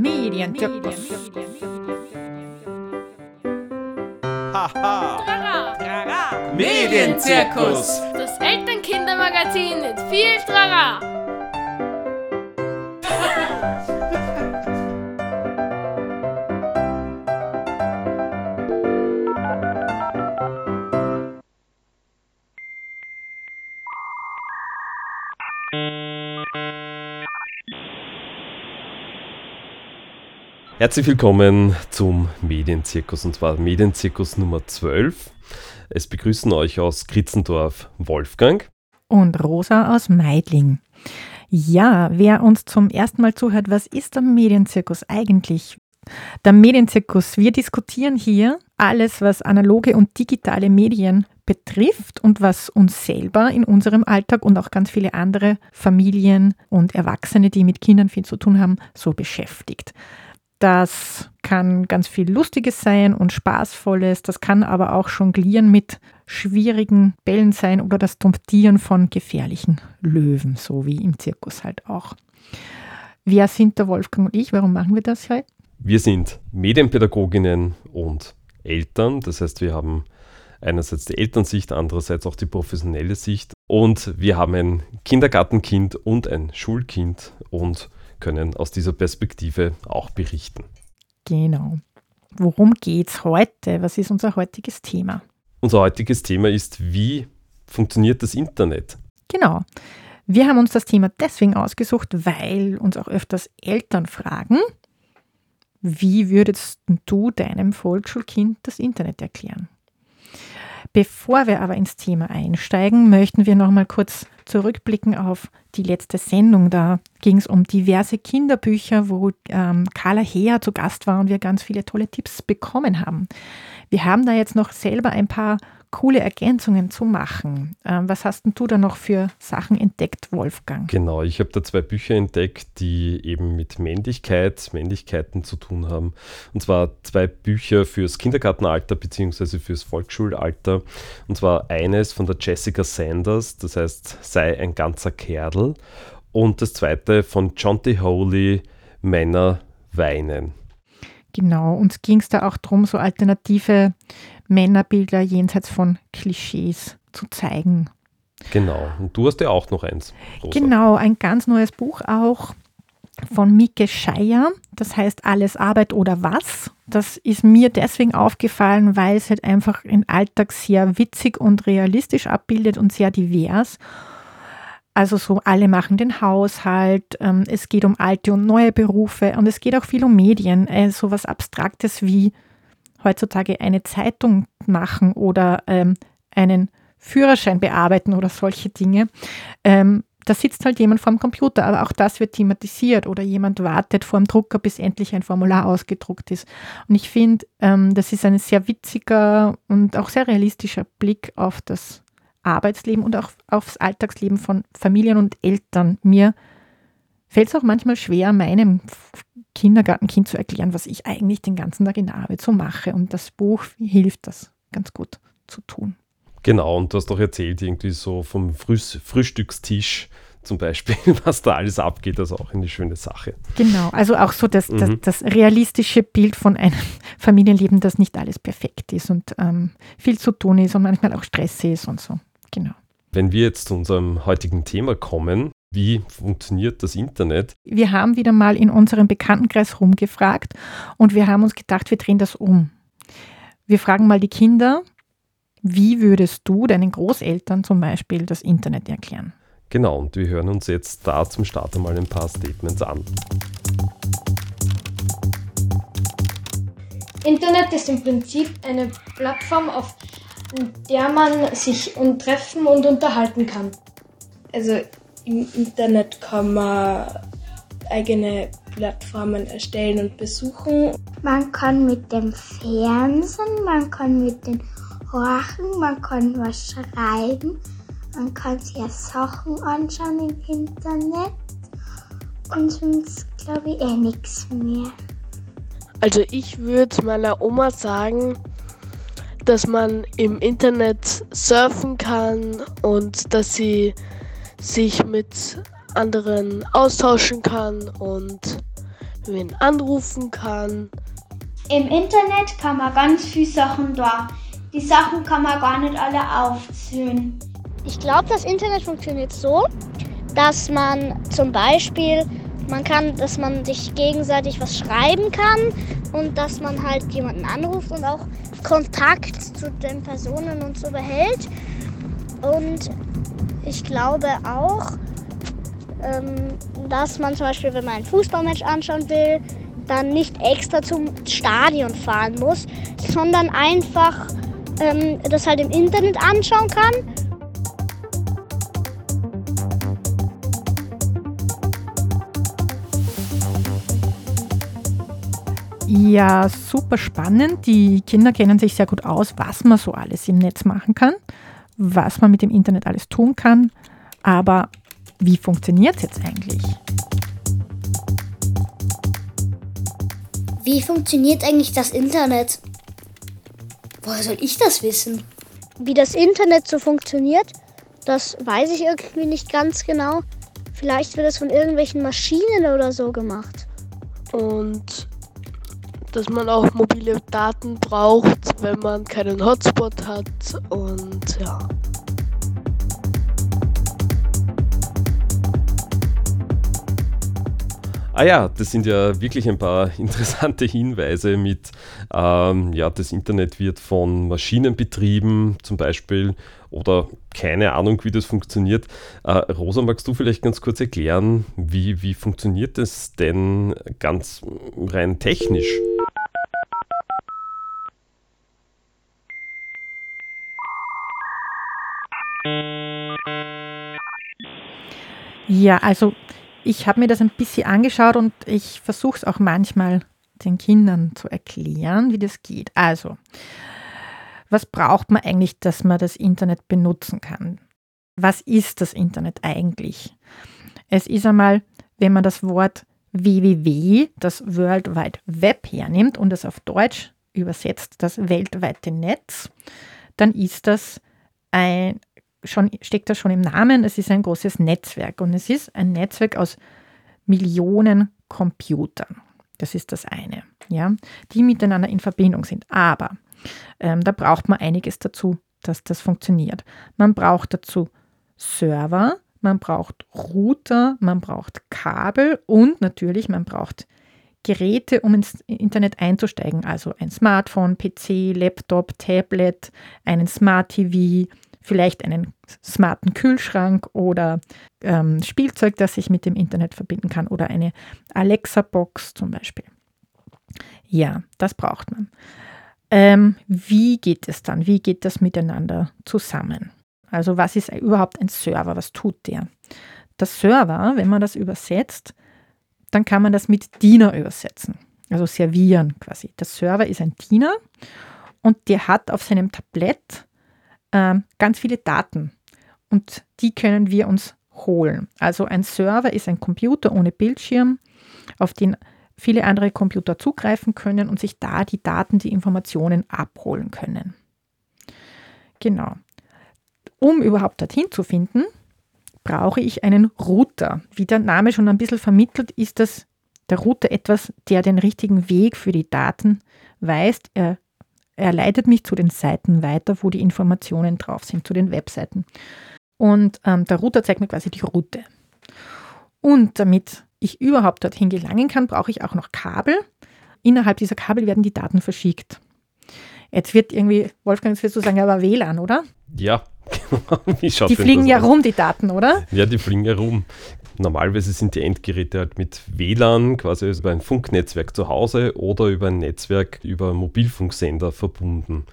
Medienzirkus. Haha. Medienzirkus. Das Elternkindermagazin mit viel Trara. Herzlich willkommen zum Medienzirkus und zwar Medienzirkus Nummer 12. Es begrüßen euch aus Kritzendorf Wolfgang. Und Rosa aus Meidling. Ja, wer uns zum ersten Mal zuhört, was ist der Medienzirkus eigentlich? Der Medienzirkus, wir diskutieren hier alles, was analoge und digitale Medien betrifft und was uns selber in unserem Alltag und auch ganz viele andere Familien und Erwachsene, die mit Kindern viel zu tun haben, so beschäftigt. Das kann ganz viel Lustiges sein und Spaßvolles. Das kann aber auch Jonglieren mit schwierigen Bällen sein oder das Domptieren von gefährlichen Löwen, so wie im Zirkus halt auch. Wer sind der Wolfgang und ich? Warum machen wir das heute? Wir sind Medienpädagoginnen und Eltern. Das heißt, wir haben einerseits die Elternsicht, andererseits auch die professionelle Sicht. Und wir haben ein Kindergartenkind und ein Schulkind und können aus dieser Perspektive auch berichten. Genau. Worum geht's heute? Was ist unser heutiges Thema? Unser heutiges Thema ist, wie funktioniert das Internet? Genau. Wir haben uns das Thema deswegen ausgesucht, weil uns auch öfters Eltern fragen, wie würdest du deinem Volksschulkind das Internet erklären? Bevor wir aber ins Thema einsteigen, möchten wir noch mal kurz zurückblicken auf die letzte Sendung. Da ging es um diverse Kinderbücher, wo ähm, Carla Heer zu Gast war und wir ganz viele tolle Tipps bekommen haben. Wir haben da jetzt noch selber ein paar coole Ergänzungen zu machen. Ähm, was hast denn du da noch für Sachen entdeckt, Wolfgang? Genau, ich habe da zwei Bücher entdeckt, die eben mit Männlichkeit, Männlichkeiten zu tun haben. Und zwar zwei Bücher fürs Kindergartenalter bzw. fürs Volksschulalter. Und zwar eines von der Jessica Sanders, das heißt Sei ein ganzer Kerl. Und das zweite von John T. Holy, Männer weinen. Genau, uns ging es da auch darum, so alternative Männerbilder jenseits von Klischees zu zeigen. Genau, und du hast ja auch noch eins. Rosa. Genau, ein ganz neues Buch auch von Mike Scheier, das heißt Alles Arbeit oder was. Das ist mir deswegen aufgefallen, weil es halt einfach den Alltag sehr witzig und realistisch abbildet und sehr divers. Also so, alle machen den Haushalt, ähm, es geht um alte und neue Berufe und es geht auch viel um Medien, äh, so was Abstraktes wie heutzutage eine Zeitung machen oder ähm, einen Führerschein bearbeiten oder solche Dinge. Ähm, da sitzt halt jemand vorm Computer, aber auch das wird thematisiert oder jemand wartet vor dem Drucker, bis endlich ein Formular ausgedruckt ist. Und ich finde, das ist ein sehr witziger und auch sehr realistischer Blick auf das Arbeitsleben und auch aufs Alltagsleben von Familien und Eltern. Mir fällt es auch manchmal schwer, meinem Kindergartenkind zu erklären, was ich eigentlich den ganzen Tag in der Arbeit so mache. Und das Buch hilft das ganz gut zu tun. Genau, und du hast doch erzählt, irgendwie so vom Früh Frühstückstisch zum Beispiel, was da alles abgeht, das ist auch eine schöne Sache. Genau, also auch so das, das, mhm. das realistische Bild von einem Familienleben, das nicht alles perfekt ist und ähm, viel zu tun ist und manchmal auch Stress ist und so. Genau. Wenn wir jetzt zu unserem heutigen Thema kommen, wie funktioniert das Internet? Wir haben wieder mal in unserem Bekanntenkreis rumgefragt und wir haben uns gedacht, wir drehen das um. Wir fragen mal die Kinder, wie würdest du deinen Großeltern zum Beispiel das Internet erklären? Genau, und wir hören uns jetzt da zum Start einmal ein paar Statements an. Internet ist im Prinzip eine Plattform, auf der man sich treffen und unterhalten kann. Also im Internet kann man eigene Plattformen erstellen und besuchen. Man kann mit dem Fernsehen, man kann mit den Horchen, man kann was schreiben, man kann sich Sachen anschauen im Internet und sonst glaube ich eh nichts mehr. Also ich würde meiner Oma sagen, dass man im Internet surfen kann und dass sie sich mit anderen austauschen kann und wen anrufen kann. Im Internet kann man ganz viele Sachen da. Die Sachen kann man gar nicht alle aufzählen. Ich glaube, das Internet funktioniert so, dass man zum Beispiel, man kann, dass man sich gegenseitig was schreiben kann und dass man halt jemanden anruft und auch Kontakt zu den Personen und so behält. Und ich glaube auch, ähm, dass man zum Beispiel, wenn man ein Fußballmatch anschauen will, dann nicht extra zum Stadion fahren muss, sondern einfach ähm, das halt im Internet anschauen kann. Ja, super spannend. Die Kinder kennen sich sehr gut aus, was man so alles im Netz machen kann, was man mit dem Internet alles tun kann. Aber wie funktioniert es jetzt eigentlich? Wie funktioniert eigentlich das Internet? Woher soll ich das wissen? Wie das Internet so funktioniert, das weiß ich irgendwie nicht ganz genau. Vielleicht wird es von irgendwelchen Maschinen oder so gemacht. Und dass man auch mobile Daten braucht, wenn man keinen Hotspot hat und ja. Ah ja, das sind ja wirklich ein paar interessante Hinweise mit, ähm, ja, das Internet wird von Maschinen betrieben zum Beispiel oder keine Ahnung, wie das funktioniert. Äh, Rosa, magst du vielleicht ganz kurz erklären, wie, wie funktioniert das denn ganz rein technisch? Ja, also ich habe mir das ein bisschen angeschaut und ich versuche es auch manchmal den Kindern zu erklären, wie das geht. Also, was braucht man eigentlich, dass man das Internet benutzen kann? Was ist das Internet eigentlich? Es ist einmal, wenn man das Wort www, das World Wide Web hernimmt und es auf Deutsch übersetzt, das weltweite Netz, dann ist das ein, schon, steckt das schon im Namen, es ist ein großes Netzwerk und es ist ein Netzwerk aus Millionen Computern. Das ist das eine, ja, die miteinander in Verbindung sind. Aber ähm, da braucht man einiges dazu, dass das funktioniert. Man braucht dazu Server, man braucht Router, man braucht Kabel und natürlich man braucht Geräte, um ins Internet einzusteigen, also ein Smartphone, PC, Laptop, Tablet, einen Smart TV, vielleicht einen smarten Kühlschrank oder ähm, Spielzeug, das sich mit dem Internet verbinden kann oder eine Alexa-Box zum Beispiel. Ja, das braucht man. Ähm, wie geht es dann? Wie geht das miteinander zusammen? Also was ist überhaupt ein Server? Was tut der? Der Server, wenn man das übersetzt, dann kann man das mit Diener übersetzen. Also servieren quasi. Der Server ist ein Diener und der hat auf seinem Tablett äh, ganz viele Daten und die können wir uns holen. Also ein Server ist ein Computer ohne Bildschirm, auf den viele andere Computer zugreifen können und sich da die Daten, die Informationen abholen können. Genau. Um überhaupt dorthin zu finden, brauche ich einen Router. Wie der Name schon ein bisschen vermittelt, ist das der Router etwas, der den richtigen Weg für die Daten weist. Er er leitet mich zu den Seiten weiter, wo die Informationen drauf sind, zu den Webseiten. Und ähm, der Router zeigt mir quasi die Route. Und damit ich überhaupt dorthin gelangen kann, brauche ich auch noch Kabel. Innerhalb dieser Kabel werden die Daten verschickt. Jetzt wird irgendwie, Wolfgang, jetzt wirst du sagen, aber WLAN, oder? Ja, die fliegen ja rum, die Daten, oder? Ja, die fliegen ja rum. Normalerweise sind die Endgeräte halt mit WLAN, quasi über ein Funknetzwerk zu Hause oder über ein Netzwerk über Mobilfunksender verbunden.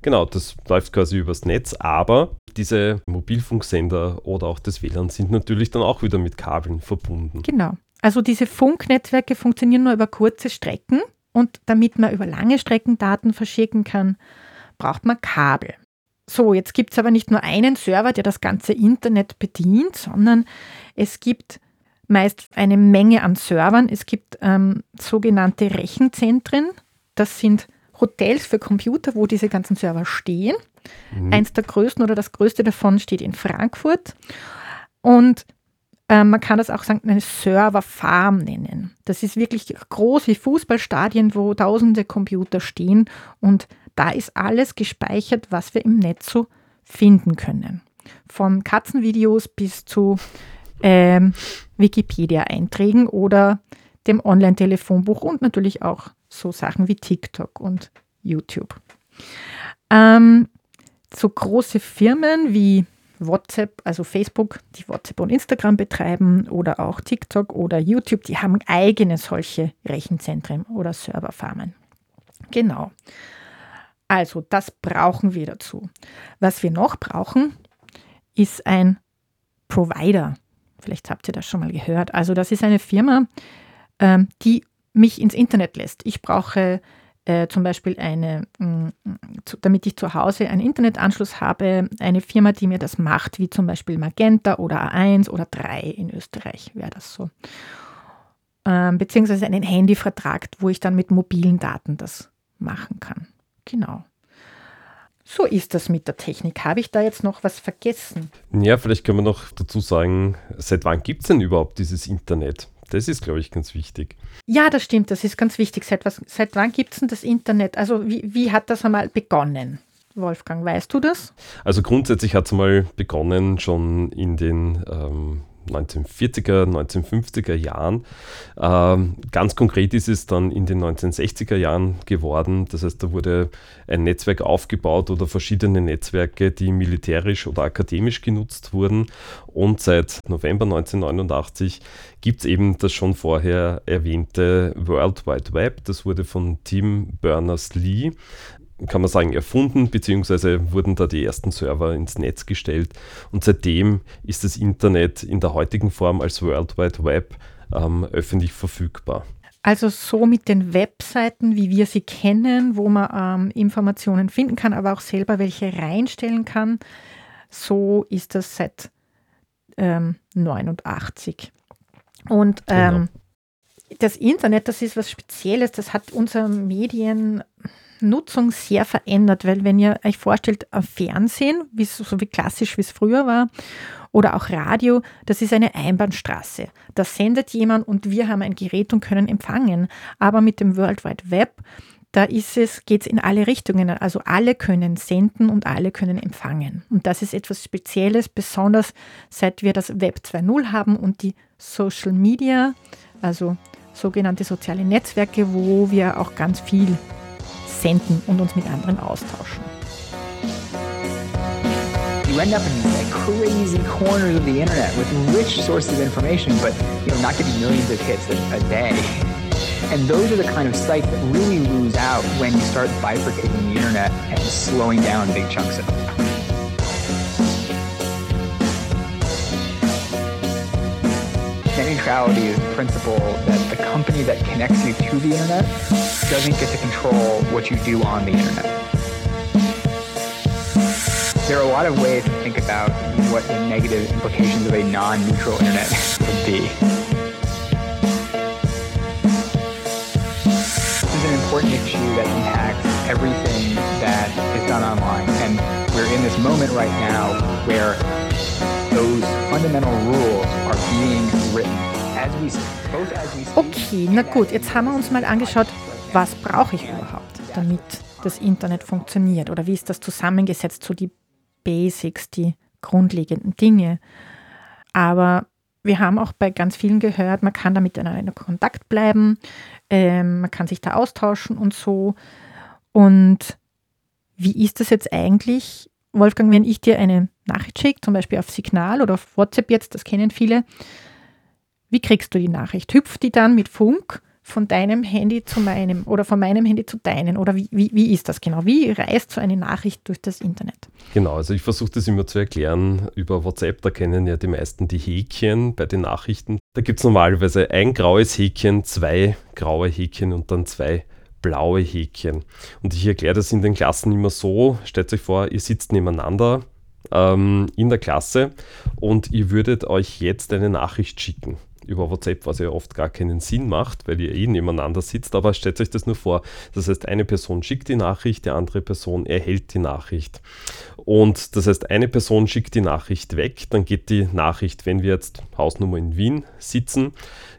Genau, das läuft quasi übers Netz, aber diese Mobilfunksender oder auch das WLAN sind natürlich dann auch wieder mit Kabeln verbunden. Genau. Also diese Funknetzwerke funktionieren nur über kurze Strecken und damit man über lange Strecken Daten verschicken kann, braucht man Kabel. So, jetzt gibt es aber nicht nur einen Server, der das ganze Internet bedient, sondern es gibt meist eine Menge an Servern. Es gibt ähm, sogenannte Rechenzentren. Das sind Hotels für Computer, wo diese ganzen Server stehen. Mhm. Eins der größten oder das größte davon steht in Frankfurt. Und Ähm, man kann das auch sagen, eine Serverfarm nennen. Das ist wirklich groß wie Fußballstadien, wo tausende Computer stehen und da ist alles gespeichert, was wir im Netz so finden können. Von Katzenvideos bis zu ähm, Wikipedia-Einträgen oder dem Online-Telefonbuch und natürlich auch so Sachen wie TikTok und YouTube. Ähm, so große Firmen wie WhatsApp, also Facebook, die WhatsApp und Instagram betreiben oder auch TikTok oder YouTube, die haben eigene solche Rechenzentren oder Serverfarmen. Genau. Also das brauchen wir dazu. Was wir noch brauchen, ist ein Provider. Vielleicht habt ihr das schon mal gehört. Also das ist eine Firma, ähm, die mich ins Internet lässt. Ich brauche äh, zum Beispiel eine, mh, mm, zu, damit ich zu Hause einen Internetanschluss habe, eine Firma, die mir das macht, wie zum Beispiel Magenta oder A1 oder 3 in Österreich wäre das so. Ähm, beziehungsweise einen Handyvertrag, wo ich dann mit mobilen Daten das machen kann. Genau. So ist das mit der Technik. Habe ich da jetzt noch was vergessen? Ja, vielleicht können wir noch dazu sagen, seit wann gibt es denn überhaupt dieses Internet? Das ist, glaube ich, ganz wichtig. Ja, das stimmt, das ist ganz wichtig. Seit, was, seit wann gibt es denn das Internet? Also wie, wie hat das einmal begonnen? Wolfgang, weißt du das? Also grundsätzlich hat es mal begonnen schon in den ähm, 1940er, 1950er Jahren. Ähm, ganz konkret ist es dann in den 1960er Jahren geworden. Das heißt, da wurde ein Netzwerk aufgebaut oder verschiedene Netzwerke, die militärisch oder akademisch genutzt wurden. Und seit November 1989 gibt es eben das schon vorher erwähnte World Wide Web. Das wurde von Tim Berners-Lee kann man sagen, erfunden, beziehungsweise wurden da die ersten Server ins Netz gestellt. Und seitdem ist das Internet in der heutigen Form als World Wide Web ähm, öffentlich verfügbar. Also so mit den Webseiten, wie wir sie kennen, wo man ähm, Informationen finden kann, aber auch selber welche reinstellen kann, so ist das seit ähm, 89. Und ähm, genau. das Internet, das ist was Spezielles, das hat unser Medien Nutzung sehr verändert, weil wenn ihr euch vorstellt, Fernsehen, so wie klassisch wie es früher war, oder auch Radio, das ist eine Einbahnstraße. Da sendet jemand und wir haben ein Gerät und können empfangen. Aber mit dem World Wide Web, da ist es, geht es in alle Richtungen. Also alle können senden und alle können empfangen. Und das ist etwas Spezielles, besonders seit wir das Web 2.0 haben und die Social Media, also sogenannte soziale Netzwerke, wo wir auch ganz viel senden und uns mit anderen austauschen. You end up in like crazy corners of the internet with rich sources of information, but you know, not getting millions of hits a, a day. And those are the kind of sites that really lose out when you start bifurcating the internet and slowing down big chunks of it. Neutrality is the principle that the company that connects you to the internet doesn't get to control what you do on the internet. There are a lot of ways to think about what the negative implications of a non-neutral internet would be. This is an important issue that impacts everything that is done online. And we're in this moment right now where those fundamental rules are being written Okay, na gut, jetzt haben wir uns mal angeschaut, was brauche ich überhaupt, damit das Internet funktioniert oder wie ist das zusammengesetzt, so die Basics, die grundlegenden Dinge. Aber wir haben auch bei ganz vielen gehört, man kann da miteinander in Kontakt bleiben, ähm, man kann sich da austauschen und so. Und wie ist das jetzt eigentlich, Wolfgang, wenn ich dir eine Nachricht schicke, zum Beispiel auf Signal oder auf WhatsApp jetzt, das kennen viele, wie kriegst du die Nachricht? Hüpft die dann mit Funk von deinem Handy zu meinem oder von meinem Handy zu deinen? Oder wie, wie, wie ist das genau? Wie reist so eine Nachricht durch das Internet? Genau, also ich versuche das immer zu erklären über WhatsApp. Da kennen ja die meisten die Häkchen bei den Nachrichten. Da gibt es normalerweise ein graues Häkchen, zwei graue Häkchen und dann zwei blaue Häkchen. Und ich erkläre das in den Klassen immer so. Stellt euch vor, ihr sitzt nebeneinander ähm, in der Klasse und ihr würdet euch jetzt eine Nachricht schicken über WhatsApp, was ja oft gar keinen Sinn macht, weil ihr eh nebeneinander sitzt, aber stellt euch das nur vor. Das heißt, eine Person schickt die Nachricht, die andere Person erhält die Nachricht. Und das heißt, eine Person schickt die Nachricht weg, dann geht die Nachricht, wenn wir jetzt Hausnummer in Wien sitzen,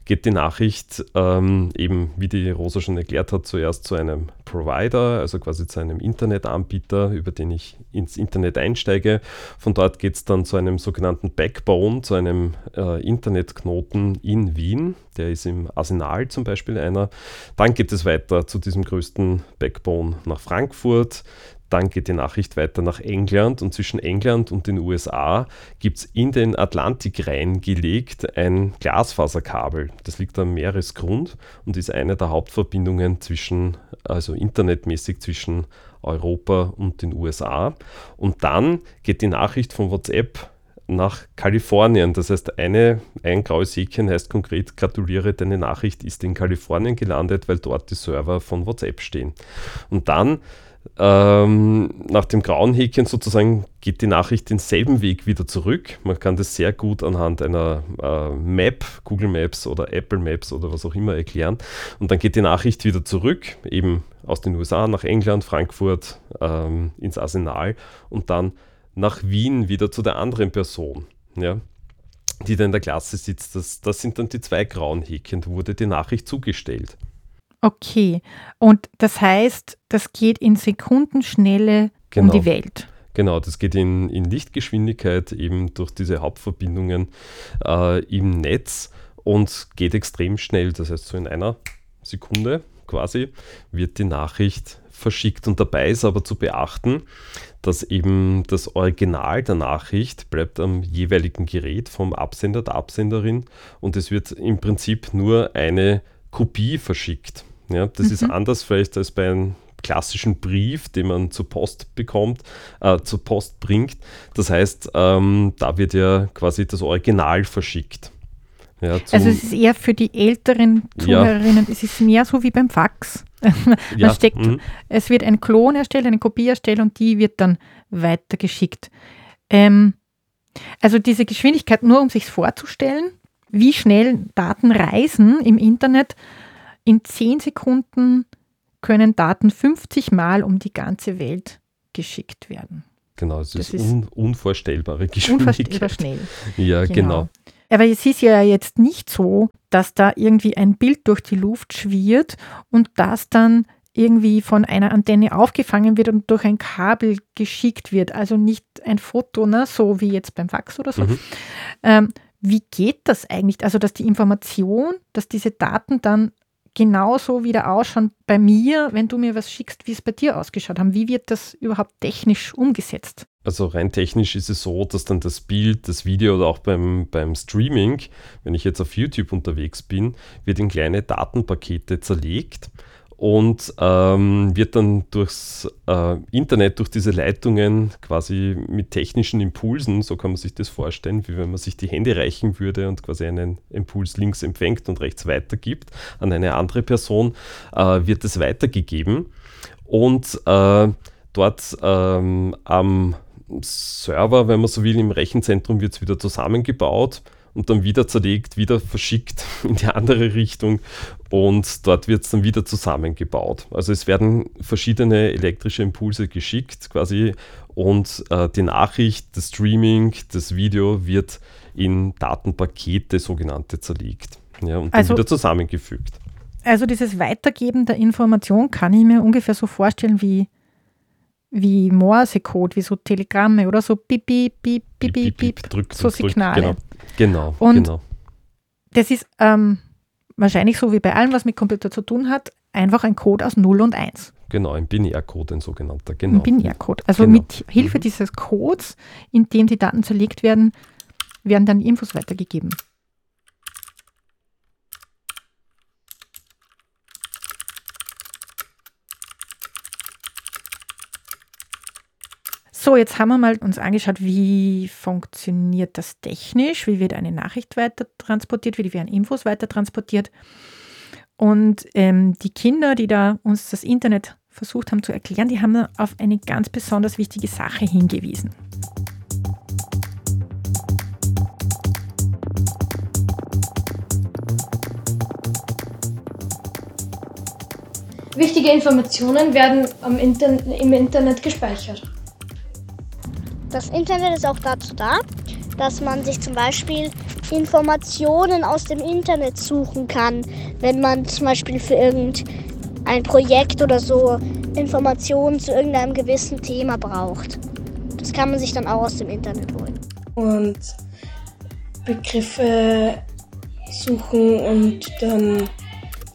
geht die Nachricht ähm, eben, wie die Rosa schon erklärt hat, zuerst zu einem Provider, also quasi zu einem Internetanbieter, über den ich ins Internet einsteige. Von dort geht es dann zu einem sogenannten Backbone, zu einem äh, Internetknoten in Wien. Der ist im Arsenal zum Beispiel einer. Dann geht es weiter zu diesem größten Backbone nach Frankfurt. Dann geht die Nachricht weiter nach England und zwischen England und den USA gibt es in den Atlantik reingelegt ein Glasfaserkabel. Das liegt am Meeresgrund und ist eine der Hauptverbindungen zwischen, also internetmäßig zwischen Europa und den USA. Und dann geht die Nachricht von WhatsApp nach Kalifornien. Das heißt, eine, ein graues Häkchen heißt konkret, gratuliere, deine Nachricht ist in Kalifornien gelandet, weil dort die Server von WhatsApp stehen. Und dann ähm, nach dem grauen Häkchen sozusagen geht die Nachricht denselben Weg wieder zurück. Man kann das sehr gut anhand einer äh, Map, Google Maps oder Apple Maps oder was auch immer erklären. Und dann geht die Nachricht wieder zurück, eben aus den USA nach England, Frankfurt, ähm, ins Arsenal und dann nach Wien wieder zu der anderen Person. Ja? die da in der Klasse sitzt, das, das sind dann die zwei grauen Häkchen, da wurde die Nachricht zugestellt. Okay. Und das heißt, das geht in Sekundenschnelle Genau. um die Welt. Genau, das geht in, in Lichtgeschwindigkeit eben durch diese Hauptverbindungen äh, im Netz und geht extrem schnell. Das heißt, so in einer Sekunde quasi wird die Nachricht verschickt. Und dabei ist aber zu beachten, dass eben das Original der Nachricht bleibt am jeweiligen Gerät vom Absender, der Absenderin und es wird im Prinzip nur eine Kopie verschickt. Ja, das ist anders vielleicht als bei einem klassischen Brief, den man zur Post bekommt, äh, zur Post bringt. Das heißt, ähm, da wird ja quasi das Original verschickt. Ja, Also es ist eher für die älteren Ja. Zuhörerinnen, es ist mehr so wie beim Fax. Man Ja, steckt, mhm. Es wird ein Klon erstellt, eine Kopie erstellt und die wird dann weitergeschickt. Ähm, also diese Geschwindigkeit, nur um sich vorzustellen, wie schnell Daten reisen im Internet, in 10 Sekunden können Daten 50 Mal um die ganze Welt geschickt werden. Genau, es Das ist, un unvorstellbare Geschwindigkeit. Unvorstellbar schnell. Ja, genau. Aber es ist ja jetzt nicht so, dass da irgendwie ein Bild durch die Luft schwirrt und das dann irgendwie von einer Antenne aufgefangen wird und durch ein Kabel geschickt wird. Also nicht ein Foto, ne, so wie jetzt beim Fax oder so. Mhm. Ähm, wie geht das eigentlich? Also, dass die Information, dass diese Daten dann genauso wieder ausschauen bei mir, wenn du mir was schickst, wie es bei dir ausgeschaut haben. Wie wird das überhaupt technisch umgesetzt? Also rein technisch ist es so, dass dann das Bild, das Video oder auch beim, beim Streaming, wenn ich jetzt auf YouTube unterwegs bin, wird in kleine Datenpakete zerlegt und ähm, wird dann durchs äh, Internet, durch diese Leitungen quasi mit technischen Impulsen, so kann man sich das vorstellen, wie wenn man sich die Hände reichen würde und quasi einen Impuls links empfängt und rechts weitergibt an eine andere Person, äh, wird es weitergegeben. Und äh, dort ähm, am Server, wenn man so will, im Rechenzentrum wird es wieder zusammengebaut und dann wieder zerlegt, wieder verschickt in die andere Richtung und dort wird es dann wieder zusammengebaut. Also es werden verschiedene elektrische Impulse geschickt quasi und äh, die Nachricht, das Streaming, das Video wird in Datenpakete sogenannte zerlegt ja, und dann Also- wieder zusammengefügt. Also dieses Weitergeben der Information kann ich mir ungefähr so vorstellen wie, wie Morsecode, wie so Telegramme oder so Piep, Piep, Piep, Piep, Piep, Piep, drück, so drück, Signale. Genau, genau. Und genau. Das ist ähm, wahrscheinlich so wie bei allem, was mit Computer zu tun hat, einfach ein Code aus 0 und 1. Genau, ein Binärcode, ein sogenannter. Genau. Ein Binärcode. Also Genau. mit Hilfe dieses Codes, in dem die Daten zerlegt werden, werden dann Infos weitergegeben. So, jetzt haben wir mal uns angeschaut, wie funktioniert das technisch, wie wird eine Nachricht weiter transportiert, wie werden Infos weiter transportiert. Und ähm, die Kinder, die da uns das Internet versucht haben zu erklären, die haben auf eine ganz besonders wichtige Sache hingewiesen. Wichtige Informationen werden im Internet gespeichert. Das Internet ist auch dazu da, dass man sich zum Beispiel Informationen aus dem Internet suchen kann, wenn man zum Beispiel für irgendein Projekt oder so Informationen zu irgendeinem gewissen Thema braucht. Das kann man sich dann auch aus dem Internet holen. Und Begriffe suchen und dann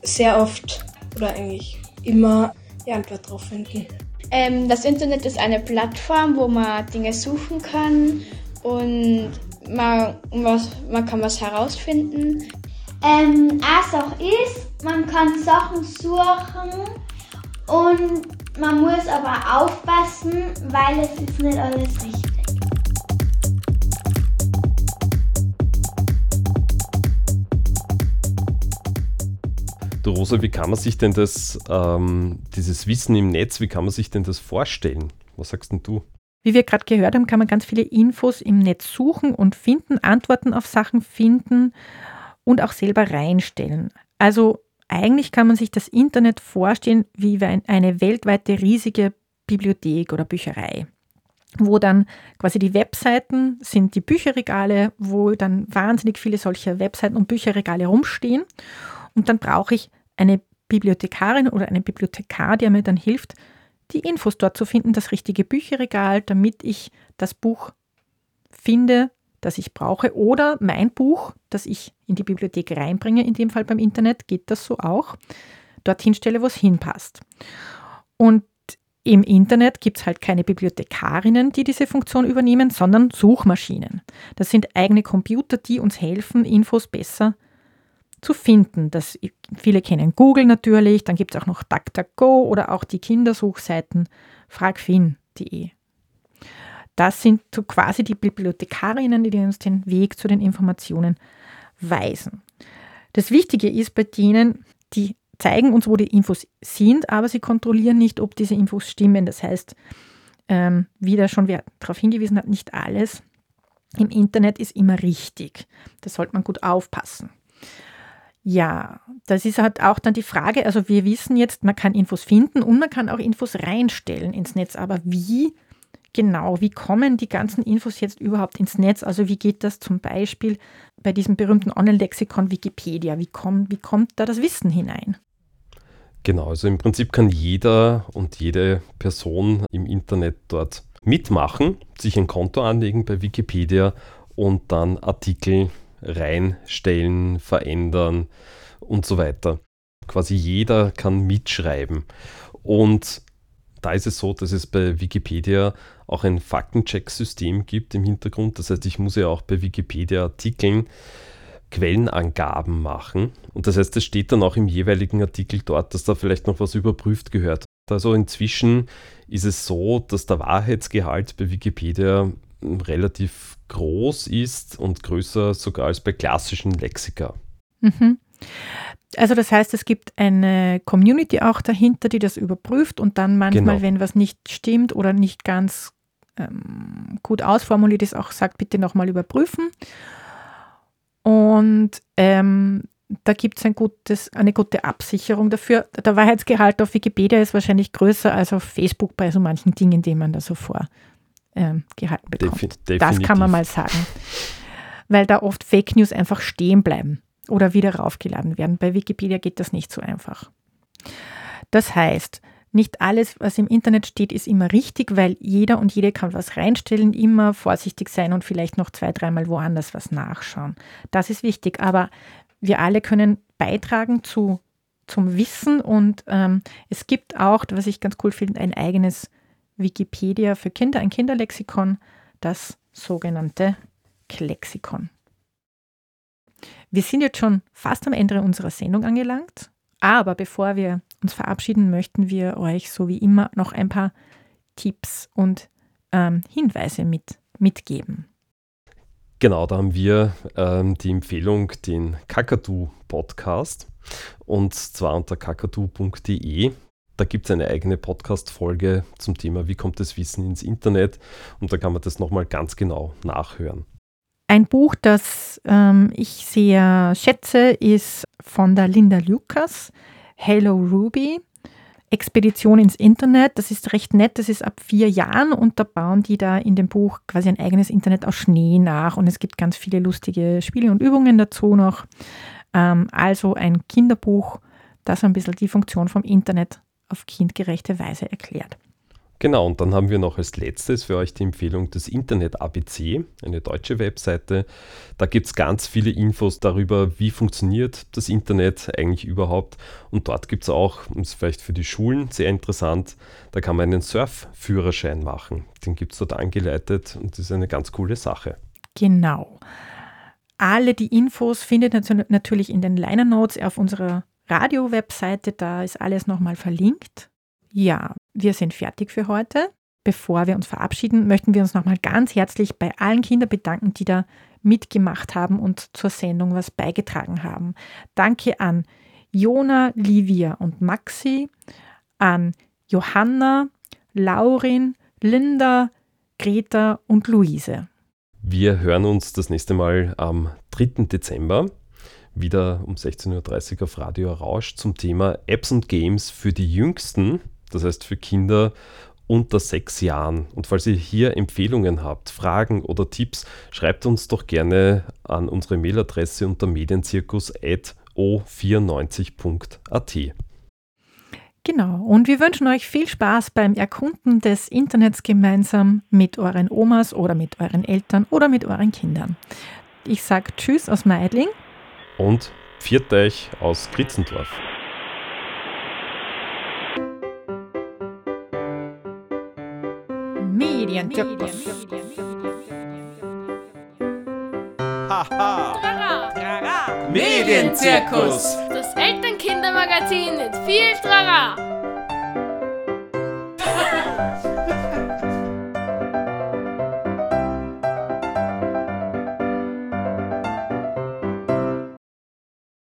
sehr oft oder eigentlich immer die Antwort drauf finden. Ähm, das Internet ist eine Plattform, wo man Dinge suchen kann und man, was, man kann was herausfinden. Ähm, was auch ist, man kann Sachen suchen und man muss aber aufpassen, weil es ist nicht alles richtig. Du Rosa, wie kann man sich denn das, ähm, dieses Wissen im Netz, wie kann man sich denn das vorstellen? Was sagst denn du? Wie wir gerade gehört haben, kann man ganz viele Infos im Netz suchen und finden, Antworten auf Sachen finden und auch selber reinstellen. Also eigentlich kann man sich das Internet vorstellen wie eine weltweite riesige Bibliothek oder Bücherei, wo dann quasi die Webseiten sind die Bücherregale, wo dann wahnsinnig viele solcher Webseiten und Bücherregale rumstehen. Und dann brauche ich eine Bibliothekarin oder einen Bibliothekar, der mir dann hilft, die Infos dort zu finden, das richtige Bücherregal, damit ich das Buch finde, das ich brauche. Oder mein Buch, das ich in die Bibliothek reinbringe, in dem Fall beim Internet, geht das so auch, dorthin stelle, wo es hinpasst. Und im Internet gibt es halt keine Bibliothekarinnen, die diese Funktion übernehmen, sondern Suchmaschinen. Das sind eigene Computer, die uns helfen, Infos besser zu zu finden. Das, viele kennen Google natürlich, dann gibt es auch noch DuckDuckGo oder auch die Kindersuchseiten fragfin.de. Das sind so quasi die Bibliothekarinnen, die uns den Weg zu den Informationen weisen. Das Wichtige ist bei denen, die zeigen uns, wo die Infos sind, aber sie kontrollieren nicht, ob diese Infos stimmen. Das heißt, ähm, wie da schon wer darauf hingewiesen hat, nicht alles im Internet ist immer richtig. Da sollte man gut aufpassen. Ja, das ist halt auch dann die Frage. Also wir wissen jetzt, man kann Infos finden und man kann auch Infos reinstellen ins Netz. Aber wie genau, wie kommen die ganzen Infos jetzt überhaupt ins Netz? Also wie geht das zum Beispiel bei diesem berühmten Online-Lexikon Wikipedia? Wie, komm, wie kommt da das Wissen hinein? Genau, also im Prinzip kann jeder und jede Person im Internet dort mitmachen, sich ein Konto anlegen bei Wikipedia und dann Artikel reinstellen, verändern und so weiter. Quasi jeder kann mitschreiben. Und da ist es so, dass es bei Wikipedia auch ein Faktencheck-System gibt im Hintergrund. Das heißt, ich muss ja auch bei Wikipedia-Artikeln Quellenangaben machen. Und das heißt, es steht dann auch im jeweiligen Artikel dort, dass da vielleicht noch was überprüft gehört. Also inzwischen ist es so, dass der Wahrheitsgehalt bei Wikipedia relativ groß ist und größer sogar als bei klassischen Lexika. Mhm. Also das heißt, es gibt eine Community auch dahinter, die das überprüft und dann manchmal, genau. wenn was nicht stimmt oder nicht ganz ähm, gut ausformuliert ist, auch sagt, bitte nochmal überprüfen. Und ähm, da gibt es ein eine gute Absicherung dafür. Der Wahrheitsgehalt auf Wikipedia ist wahrscheinlich größer als auf Facebook bei so manchen Dingen, die man da so vor, ähm, gehalten bekommt. Defi das kann man mal sagen. Weil da oft Fake News einfach stehen bleiben oder wieder raufgeladen werden. Bei Wikipedia geht das nicht so einfach. Das heißt, nicht alles, was im Internet steht, ist immer richtig, weil jeder und jede kann was reinstellen, immer vorsichtig sein und vielleicht noch zwei, dreimal woanders was nachschauen. Das ist wichtig, aber wir alle können beitragen zu, zum Wissen und ähm, es gibt auch, was ich ganz cool finde, ein eigenes Wikipedia für Kinder, ein Kinderlexikon, das sogenannte Klexikon. Wir sind jetzt schon fast am Ende unserer Sendung angelangt, aber bevor wir uns verabschieden, möchten wir euch so wie immer noch ein paar Tipps und ähm, Hinweise mit, mitgeben. Genau, da haben wir ähm, die Empfehlung, den Kakadu-Podcast und zwar unter kakadu.de. Da gibt es eine eigene Podcast-Folge zum Thema, wie kommt das Wissen ins Internet und da kann man das nochmal ganz genau nachhören. Ein Buch, das ähm, ich sehr schätze, ist von der Linda Lucas, Hello Ruby. Expedition ins Internet. Das ist recht nett, das ist ab vier Jahren und da bauen die da in dem Buch quasi ein eigenes Internet aus Schnee nach und es gibt ganz viele lustige Spiele und Übungen dazu noch. Ähm, also ein Kinderbuch, das ein bisschen die Funktion vom Internet auf kindgerechte Weise erklärt. Genau, und dann haben wir noch als letztes für euch die Empfehlung des Internet ABC, eine deutsche Webseite. Da gibt es ganz viele Infos darüber, wie funktioniert das Internet eigentlich überhaupt. Und dort gibt es auch, ist vielleicht für die Schulen sehr interessant, da kann man einen Surfführerschein machen. Den gibt es dort angeleitet und das ist eine ganz coole Sache. Genau. Alle die Infos findet natürlich in den Liner Notes auf unserer Radio-Webseite. Da ist alles nochmal verlinkt. Ja, wir sind fertig für heute. Bevor wir uns verabschieden, möchten wir uns nochmal ganz herzlich bei allen Kindern bedanken, die da mitgemacht haben und zur Sendung was beigetragen haben. Danke an Jona, Livia und Maxi, an Johanna, Laurin, Linda, Greta und Luise. Wir hören uns das nächste Mal am 3. Dezember wieder um 16.30 Uhr auf Radio Rausch zum Thema Apps und Games für die Jüngsten das heißt für Kinder unter sechs Jahren. Und falls ihr hier Empfehlungen habt, Fragen oder Tipps, schreibt uns doch gerne an unsere Mailadresse unter medienzirkus.o94.at. Genau, und wir wünschen euch viel Spaß beim Erkunden des Internets gemeinsam mit euren Omas oder mit euren Eltern oder mit euren Kindern. Ich sage Tschüss aus Meidling. Und Pfiat euch aus Kritzendorf. Medienzirkus. Medienzirkus. Das Elternkindermagazin mit viel Trara.